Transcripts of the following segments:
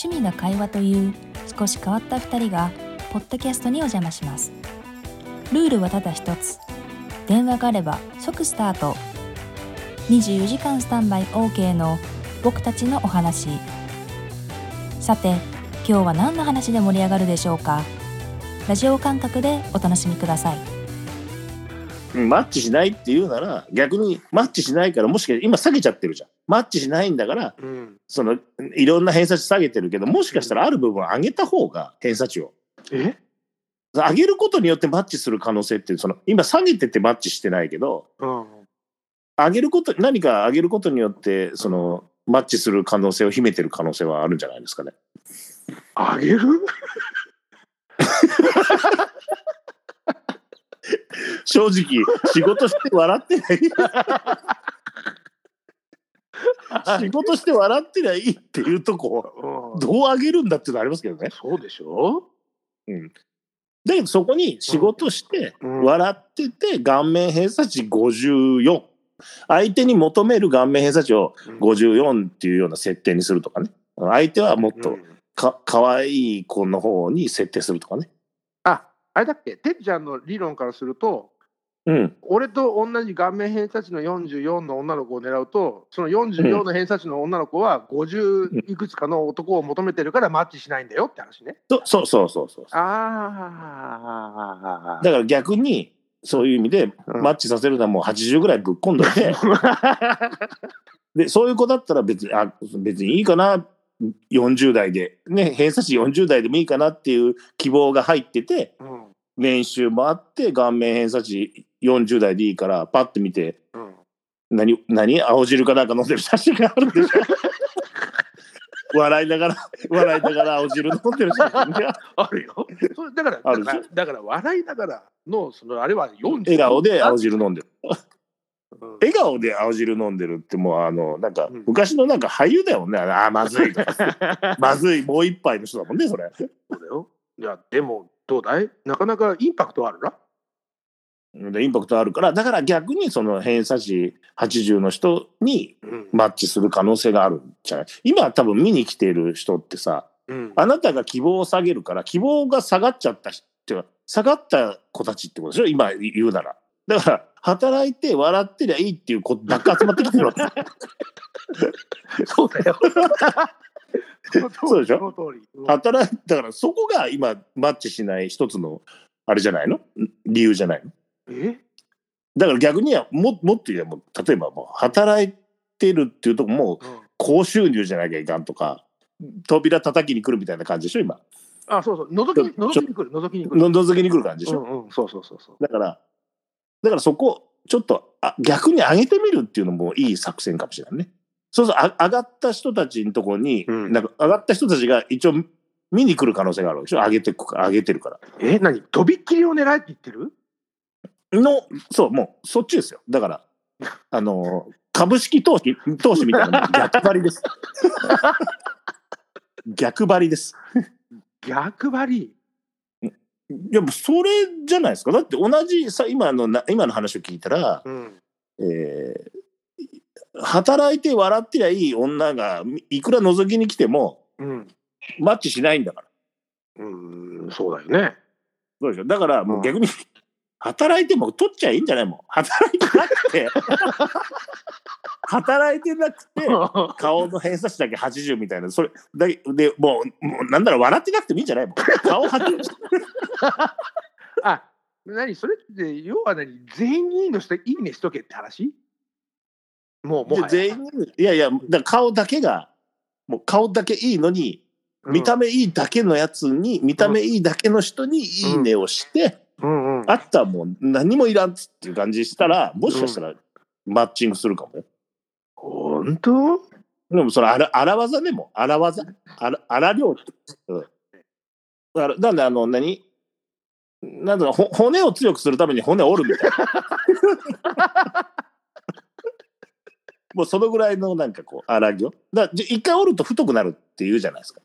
趣味が会話という少し変わった2人がポッドキャストにお邪魔します。ルールはただ一つ。電話があれば即スタート。24時間スタンバイ OK の僕たちのお話。さて今日は何の話で盛り上がるでしょうか？ラジオ感覚でお楽しみください。マッチしないって言うなら逆にマッチしないからもしかして今下げちゃってるじゃん。マッチしないんだからうん。そのいろんな偏差値下げてるけどもしかしたらある部分上げた方が偏差値をえ？上げることによってマッチする可能性っていうその今下げててマッチしてないけどうん。上げること何か上げることによってそのマッチする可能性を秘めてる可能性はあるんじゃないですかね。あげる？正直仕事して笑ってない 仕事して笑ってりゃいいっていうとこうん。どう上げるんだっていうのありますけどね。そうでしょ？だけどそこに仕事してうん。笑ってて顔面偏差値54相手に求める顔面偏差値を54っていうような設定にするとかね。相手はもっとうん。か可愛い子の方に設定するとかね。あ、あれだっけ？てっちゃんの理論からすると、うん、俺と同じ顔面偏差値の44の女の子を狙うと、その44の偏差値の女の子は50いくつかの男を求めてるからマッチしないんだよって話ね。そそうそうそうそう。ああ。だから逆にそういう意味でうん。マッチさせるのはもう80ぐらいぶっ込んどいて。でそういう子だったら別にあ別にいいかな。40代でね偏差値40代でもいいかなっていう希望が入っててうん年収もあって顔面偏差値40代でいいからパッて見てうん。何何？青汁かなんか飲んでる？写真があるんでしょ。笑いながら笑いながら青汁飲んでる写真が。あるよ。それだからだからだから笑いながらのそのあれは40笑顔で青汁飲んでる。うん。笑顔で青汁飲んでるってもうあのなんかうん。昔のなんか俳優だよね。あーまずい まずいもう一杯の人だもんねそれ。そうだよ。いやでもどうだい？なかなかインパクトあるな？でインパクトあるからだから逆にその偏差値80の人にうん。マッチする可能性があるんじゃない？今多分見に来ている人ってさうん。あなたが希望を下げるから希望が下がっちゃった人下がった子たちってことでしょ？今言うなら。だから働いて笑ってりゃいいっていう子ばっか集まってきてるわけ。そうだよ。そうでしょ？働いだからそこが今マッチしない一つのあれじゃないの？ん理由じゃないの？え？だから逆にはももっと言えば例えばもう働いてるっていうとこもうん。高収入じゃなきゃいかんとか扉叩きに来るみたいな感じでしょ？今。あそうそう。覗きに覗きに来る覗きに来る。の覗きに来る感じでしょ、うんうんそうそうそうそう。だからだからそこちょっとあ逆に上げてみるっていうのもいい作戦かもしれないねそうそうあ上がった人たちのところに、うんなんか上がった人たちが一応見に来る可能性があるでしょ？上げてくか上げてるからえ何？とびっきりを狙えって言ってる？の、そう、もう、そっちですよ。だから、あの、株式投資、投資みたいな、逆張りです。逆張りです。逆張り？いや、もうそれじゃないですか。だって同じさ、今のな、今の話を聞いたら、うん。えー働いて笑ってりゃいい女が、いくら覗きに来ても、うん。マッチしないんだから。うんそうだよね。そうでしょ。だから、もう逆に、働いても取っちゃいいんじゃないもん。働いてなくて、働いてなくて、顔の偏差値だけ80みたいな、それ、だで、もう、もうなんだろう、笑ってなくてもいいんじゃないもん。顔80。あ何？それって要は何？全員のしていいねしとけって話？もうもはや全員、いやいや、だ顔だけが、もう顔だけいいのに、見た目いいだけのやつに、見た目いいだけの人にいいねをして、うんうんあったらもう何もいらんっていう感じしたら、もしかしたらマッチングするかもよ。本当？でもそれ荒荒技でも荒技？荒荒料理。うん。だからなんであの何？なんだろうほ骨を強くするために骨を折るみたいな。もうそのぐらいのなんかこう荒行。だ一回折ると太くなるって言うじゃないですか。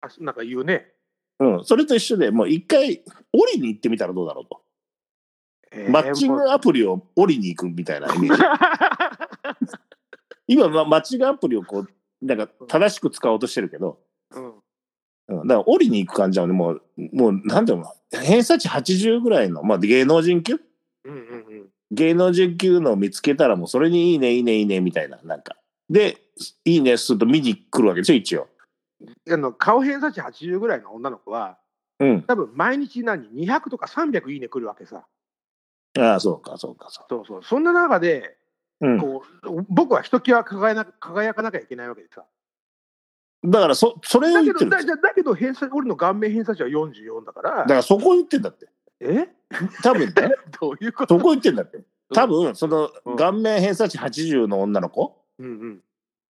あなんか言うね。うん。それと一緒でもう一回折りに行ってみたらどうだろうと。えーマッチングアプリを折りに行くみたいなイメージ。今まマッチングアプリをこうなんか正しく使おうとしてるけど、うんうん、だから降りに行く感じはね、もう、もう、なんだろうな、偏差値80ぐらいの、まあ芸能人級？うんうんうん。芸能人級のを見つけたらもうそれにいいね、いいね、いいね、みたいな、なんか。で、いいねすると見に来るわけですよ、一応。あの顔偏差値80ぐらいの女の子は、うん。多分毎日何、200とか300いいね来るわけさ。ああ、そうか、そうか、そそうそう。そんな中で、う。うん。こう僕はひときわ輝な輝かなきゃいけないわけでさ。だから、そ、それをだ言ってるんですよ。けどだだだけど偏差俺の顔面偏差値は44だからだから、そこを言ってんだって。え？多分ね、どういうこと？そこを言ってんだって。多分、そのうん顔面偏差値80の女の子？うん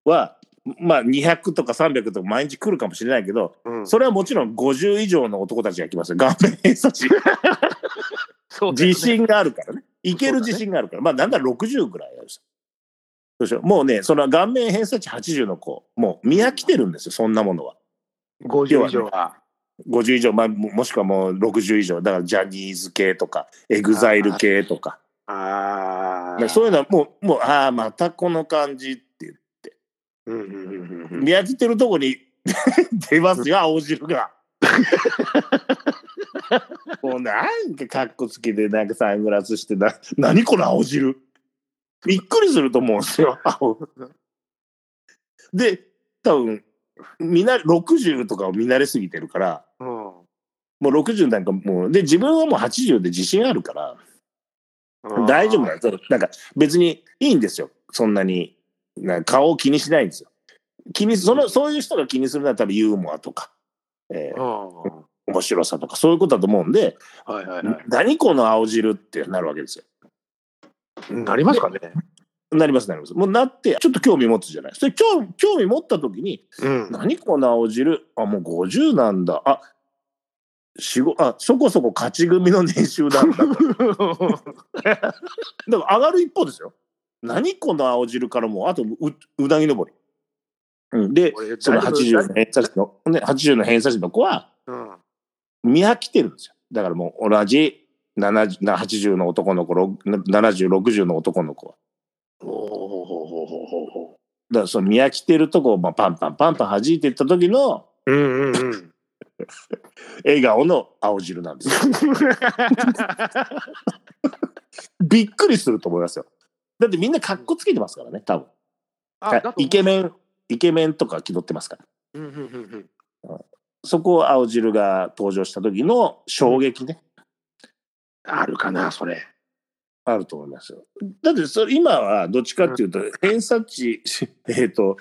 は、まあ200とか300とか毎日来るかもしれないけど、うんうん、それはもちろん50以上の男たちが来ますよ。顔面偏差値。ね自信があるからね。いける自信があるから。まあなんだら60ぐらいあるし。そうでしょもうね、その顔面偏差値80の子、もう見飽きてるんですよ、そんなものは。50以上は。50以上、まあ、ももしくはもう60以上。だからジャニーズ系とか、エグザイル系とか。ああ。そういうのはもう、もう、ああ、またこの感じっていう。うんうんうんうん見飽きてるとこに 出ますよ、青汁が。もうなんかかっこつけて、なんかサングラスして、な、何この青汁？びっくりすると思うんですよ。青で、多分、見な、60とかを見慣れすぎてるから、うん。もう60なんかもう、で、自分はもう80で自信あるから、大丈夫なんですよ。なんか別にいいんですよ。そんなに、な顔を気にしないんですよ。気にす、その、そういう人が気にするのは多分ユーモアとか、えーうん。面白さとか、そういうことだと思うんで、はいはいは何この青汁ってなるわけですよ。い。なりますかね。なります、なります。もうなって、ちょっと興味持つじゃない。それ興興味持った時に、うん。何この青汁？あ、もう50なんだ。あ、仕事、あ、そこそこ勝ち組の年収なんだ。だから上がる一方ですよ。何この青汁からもう、あとううなぎ登り。うん、で、俺そのだいぶ80の偏差値の、ね、80の偏差値の子はうん。見飽きてるんですよ。だからもう同じ70 80の男の子、ろ70、60の男の子は。おおほほほほほほ。だからその見飽きてるとこをまあパンパンパンパン弾いていった時のうんうんうん。笑顔の青汁なんですよ。びっくりすると思いますよ。だってみんな格好つけてますからね、多分。イケメン、イケメンとか気取ってますから。うんうんうんうん。そこを青汁が登場した時の衝撃ね、あるかな、それ。あると思いますよ。だってそれ今はどっちかっていうと、偏差値、えっと、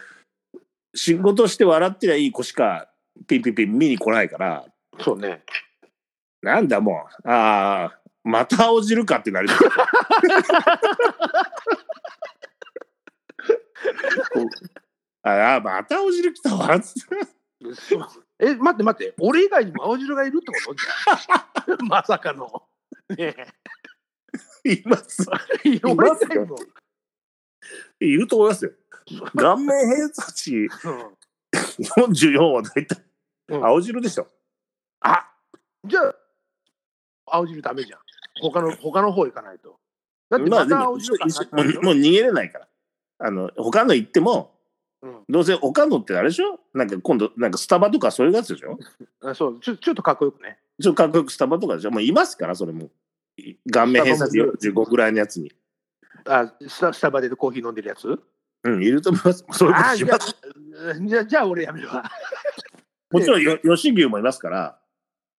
仕事して笑ってりゃいい子しかピンピンピン見に来ないから、そうね。なんだもう、ああ、また青汁かってなりま ああ、また青汁来たわっつって。そうえ、待って待って、俺以外にも青汁がいるってこと？じゃん。まさかの。ね います。え。俺以ます。いると思いますよ。顔面偏差値44は大体うん青汁でしょ。あじゃあ、青汁ダメじゃん。他の、他の方行かないと。だってまた青汁かもうもう逃げれないから。あの他の行ってもうんどうせ岡野ってあれでしょ？なんか今度なんかスタバとかそういうやつでしょ？あそうちょ、ちょっとかっこよくね。ちょっとかっこよくスタバとかでしょ？もういますからそれも。顔面偏差値45ぐらいのやつに。あスタスタバでコーヒー飲んでるやつ？うん、いると思います。そういうことあじゃします。あじゃあ、じゃあ俺やめるわ。もちろんよ吉牛もいますから。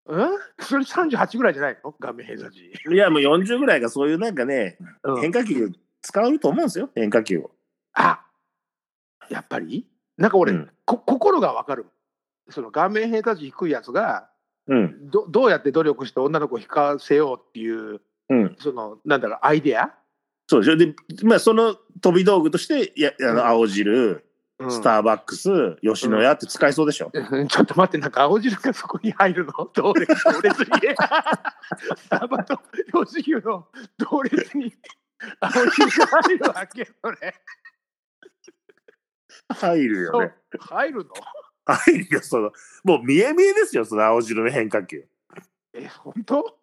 うん？それ38ぐらいじゃないの？顔面偏差値。いやもう40ぐらいがそういうなんかね、うん変化球使うと思うんですよ変化球を。あやっぱり？なんか俺、うんこ心がわかる。その顔面偏差値低いやつがうんどどうやって努力して女の子を引かせようっていううん。そのなんだろうアイデア、そうでしょ？で、まあ、その飛び道具としてやあうんの青汁、うんスターバックス吉野家って使いそうでしょ？うんちょっと待って、なんか青汁がそこに入るの？同列、同列に。スタバと吉牛の同列に青汁が入るわけ、それ。入るよね。入るの？入るよそのもう見え見えですよその青汁の変化球。え、本当？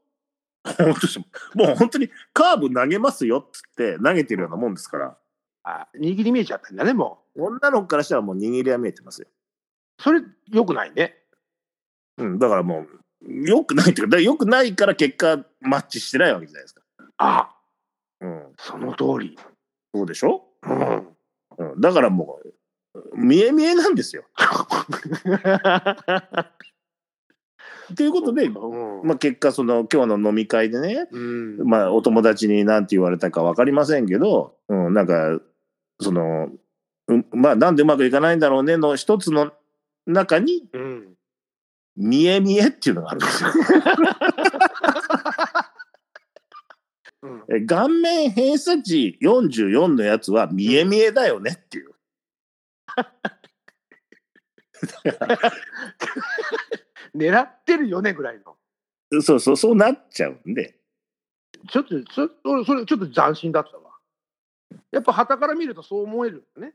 もう本当にカーブ投げますよっつって投げてるようなもんですからあ、握り見えちゃったんだね、も女の子からしたらもう握りは見えてますよ。う。それ、よくないね。うん、だからもう、よくないっていうか、よくないから結果マッチしてないわけじゃないですか。あうん。その通り。そうでしょ？うん。うん。だからもう、見え見えなんですよ。ということで、うんまあ結果その今日の飲み会でね、うんまあお友達に何て言われたか分かりませんけど、うん、なんか、その、うんまあなんでうまくいかないんだろうねの一つの中に、うん見え見えっていうのがあるんですよ。うん え顔面偏差値44のやつは見え見えだよねっていう。狙ってるよねぐらいの。そうそう、そうなっちゃうんで。ちょっと、そ俺それちょっと斬新だったわ。やっぱ旗から見るとそう思えるんだね。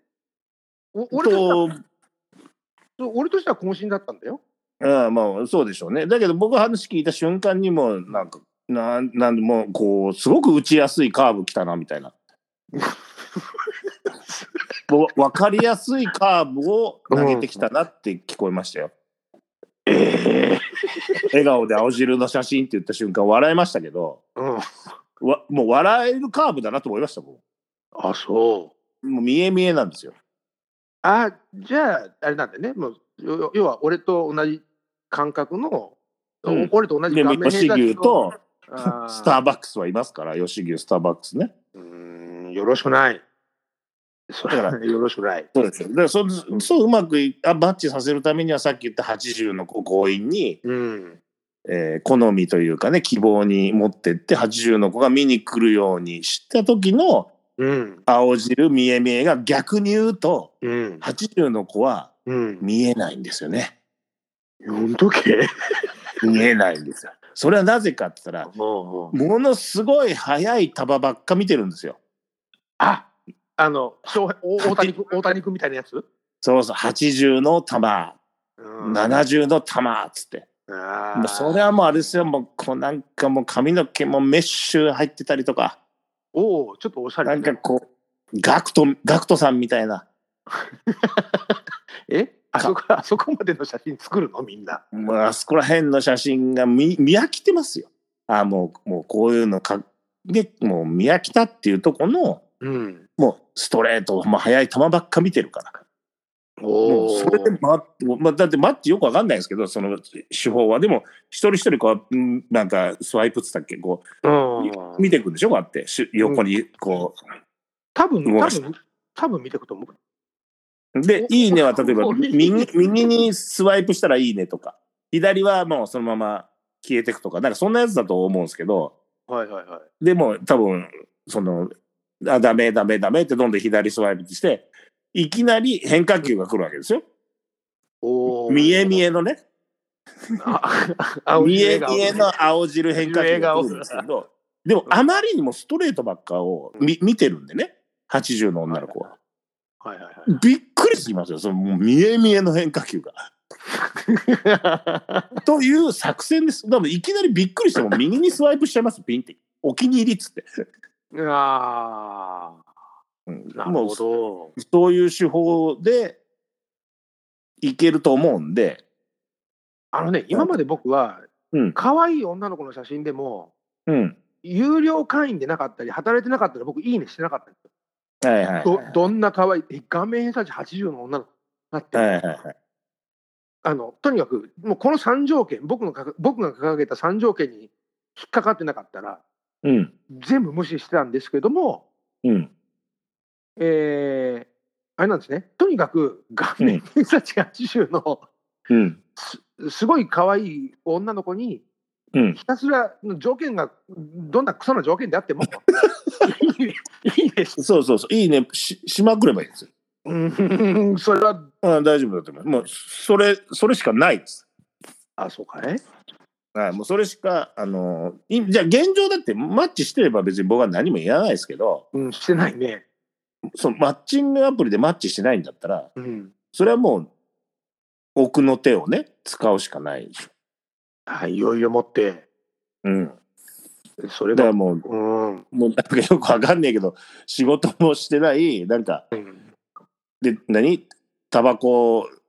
お俺と俺としては渾身だったんだよ。ああまあそうでしょうね。だけど僕話聞いた瞬間にもなんかなんなんでもうこうすごく打ちやすいカーブ来たなみたいな。わ分かりやすいカーブを投げてきたなって聞こえましたよ。ええ笑顔で青汁の写真って言った瞬間笑いましたけどうん。わもう笑えるカーブだなと思いましたもあ、そう。ん。もう見え見えなんですよ。あ、じゃあ、あれなんだよね。もう、よ要は俺と同じ感覚の、うん俺と同じで顔面吉牛とスターバックスはいますから吉牛スターバックスね。うーん、よろしくない。それだか よろしくない。そうですよ。だからそそううまくいあバッチさせるためにはさっき言った80の強引に、うん。えー好みというかね希望に持ってって80の子が見に来るようにした時のうん。青汁見え見えが逆に言うとうん。80の子はうん。見えないんですよね。読んとけ？見えないんですよ。それはなぜかって言ったらものすごい速い球ばっか見てるんですよ。あ、あの、大谷君、大谷君みたいなやつ？そうそう80の球。うん。70の球っつって。あそれはもうあれですよ。もうこうなんかもう髪の毛もメッシュ入ってたりとか。おお、ちょっとおしゃれ。ね、んかこうガクトガクトさんみたいな。え？あそこ、あそこまでの写真作るの？みんな。もうあそこら辺の写真が見見飽きてますよ。あもうもうこういうのかでもう見飽きたっていうとこのうん。もうストレートもう速い球ばっか見てるから。も。うそれでまあ、だってマッチよくわかんないですけどその手法はでも一人一人こううんなんかスワイプっつったっけ？こうん。う見ていくんでしょ？こうやってし横にこ多分、動かし多分、多分見ていくと思う。うで「いいね」は例えばお右右にスワイプしたら「いいね」とか左はもうそのまま消えていくとかなんかそんなやつだと思うんですけどはいはいはい。でも多分その「あダメダメダメ」ってどんどん左スワイプしていきなり変化球が来るわけですよ。おお。見え見えのねあ 見え見えの青汁変化球が来るんですけどでもあまりにもストレートばっかを見見てるんでね80の女の子は。はいはいはい。びっくりしますよそのもう見え見えの変化球が。という作戦です。だからいきなりびっくりしても右にスワイプしちゃいますピンって。お気に入りっつって。あうんあ、なるほど。そういう手法でいけると思うんで。あのね、今まで僕は、うん。可愛い女の子の写真でも、うん。有料会員でなかったり、働いてなかったら僕、いいねしてなかったんですよ。はいはいはい。どどんな可愛い、え顔面偏差値80の女の子だって、はいはいはい。あのとにかく、もうこの3条件、僕のか僕が掲げた3条件に引っかかってなかったら、うん。全部無視してたんですけども、うん。えーあれなんですね、とにかく顔面偏差値80のうん。すすごい可愛い女の子に、うん。ひたすら条件がどんなクソな条件であっても、いいねそうそうそう。いいねししまくればいいんですよ。うんそれは、あ大丈夫だと思います。もうそれ、それしかないです。あ、そうかね。はい、もうそれしか、あのいじゃあ現状だってマッチしてれば別に僕は何も言わないですけど、うん、してないね。そのマッチングアプリでマッチしてないんだったら、うん。それはもう奥の手をね、使うしかないでしょ。あいよいよもって、うん。それが、だからもう、うん。もうなんかよくわかんないけど、仕事もしてない、なんか、うんで、何？タバコうん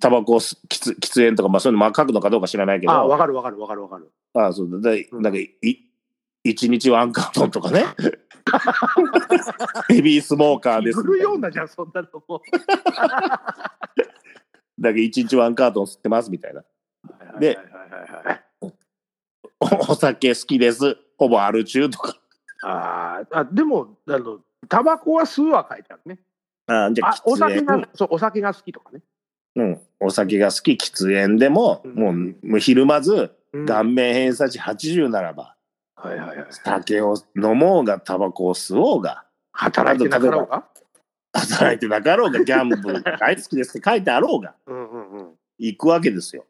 タバコ吸喫喫煙とか、まあ、そういうのまあ書くのかどうか知らないけど、ああわかるわかるわかるわかる。あそうだでうん。なんかい一日ワンカートンとかね。ヘビースモーカーです来るようなじゃん、そんなのも。だけ一日ワンカートン吸ってますみたいな。でおお酒好きです。ほぼアル中とか。あーあ、でも、あの、タバコは吸うは書いてあるね。あじゃああ、お酒が、そう、お酒が好きとかね。うん、お酒が好き喫煙でも、うんもうひるまずうん顔面偏差値80ならば、はいはいはい。酒を飲もうがタバコを吸おうが働いてなかろうか働いてなかろうがギャンブルが大好きですって書いてあろうがうんうんうん。行くわけですよ。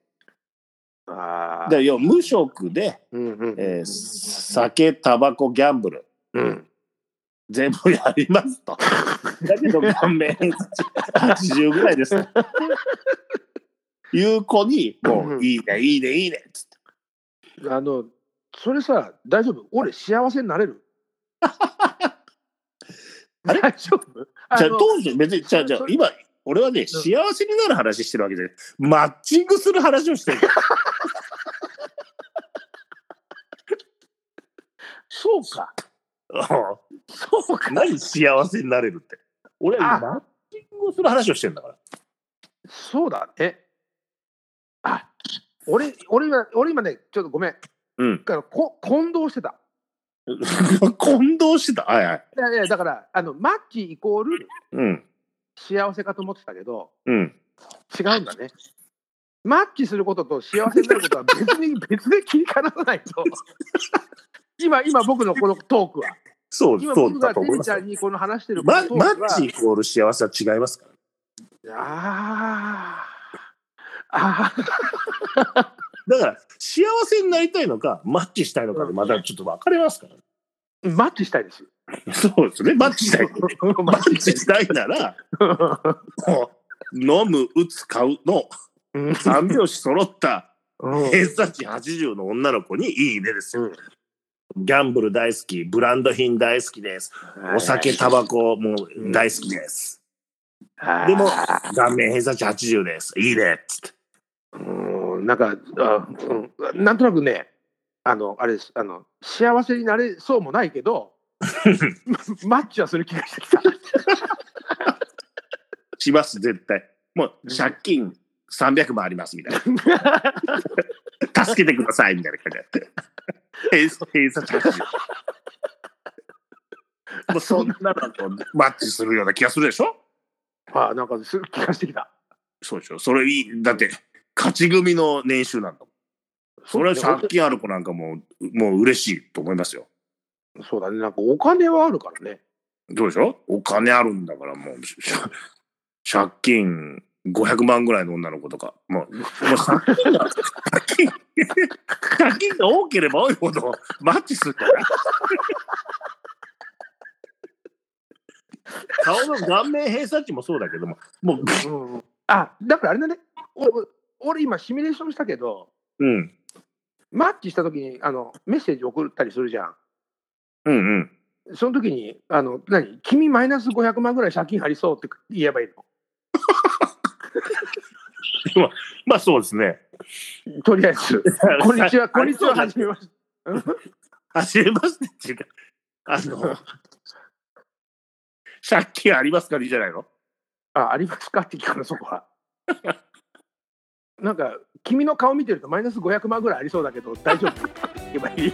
ああ。で要は無職で、うんうん。えー酒タバコギャンブルうん。全部やりますと。だけど顔面偏差値80ぐらいですと。いう子にもういいねいいねいいねっつって。あの、それさ、大丈夫？俺幸せになれる？あれ？大丈夫？じゃあの当時別にじゃあじゃ今俺はね幸せになる話してるわけでマッチングする話をしてる。そうか。そうか。何幸せになれるって。俺はあ。マッチングをする話をしてるんだから。そうだ。ね。あ、俺、俺今、俺今ね、ちょっとごめん。うんだからこ混同してた。混同してた？はいはいいやいや、だから、あの、マッチイコールうん幸せかと思ってたけど、うん違うんだね。マッチすることと幸せになることは別に 別で切り離さないと。今、今僕のこのトークは。そう今僕がテリちゃんにこの話してる。マッチイコール幸せは違いますからああ。だから幸せになりたいのかマッチしたいのかでまたちょっと分かれますから、マッチしたいです。そうですね。マッチしたい。マッチしたいなら飲む打つ買うの。うん。三拍子揃ったうん。偏差値80の女の子にいいねですよ。うん。ギャンブル大好き、ブランド品大好きです。お酒、タバコも大好きです。でも、顔面偏差値80です。いいねっつって。うんなんかあ、うん、なんとなくねあのあれですあの幸せになれそうもないけど マッチはする気がしてきたします、絶対。もう、借金300万ありますみたいな。助けてくださいみたいな感じで。偏偏差値80。もうそんなのとマッチするような気がするでしょ？あなんかする気がしてきた。そうでしょ。それいい。だって、勝ち組の年収なんだもん。それは借金ある子なんかもう、もう嬉しいと思いますよ。そうだね。なんかお金はあるからね。どうでしょ？お金あるんだからもう、し 借金500万ぐらいの女の子とか、もう、もう借金が、借金、借金が多ければ多いほどマッチするんじゃない顔の顔面偏差値もそうだけども、もう、うんあだからあれだね。お俺今シミュレーションしたけどうん、マッチした時にあのメッセージ送ったりするじゃん。うんうん。その時にあの何？君マイナス500万ぐらい借金ありそうって言えばいいまあそうですね。のとりあえず。こんにちはこんにちははじめましてはじめましてっていうか、あの、借金ありますかいいじゃないの？あ、ありますか？って聞くの、そこは。なんか、君の顔見てるとマイナス500万ぐらいありそうだけど、大丈夫？っ て言えばいい。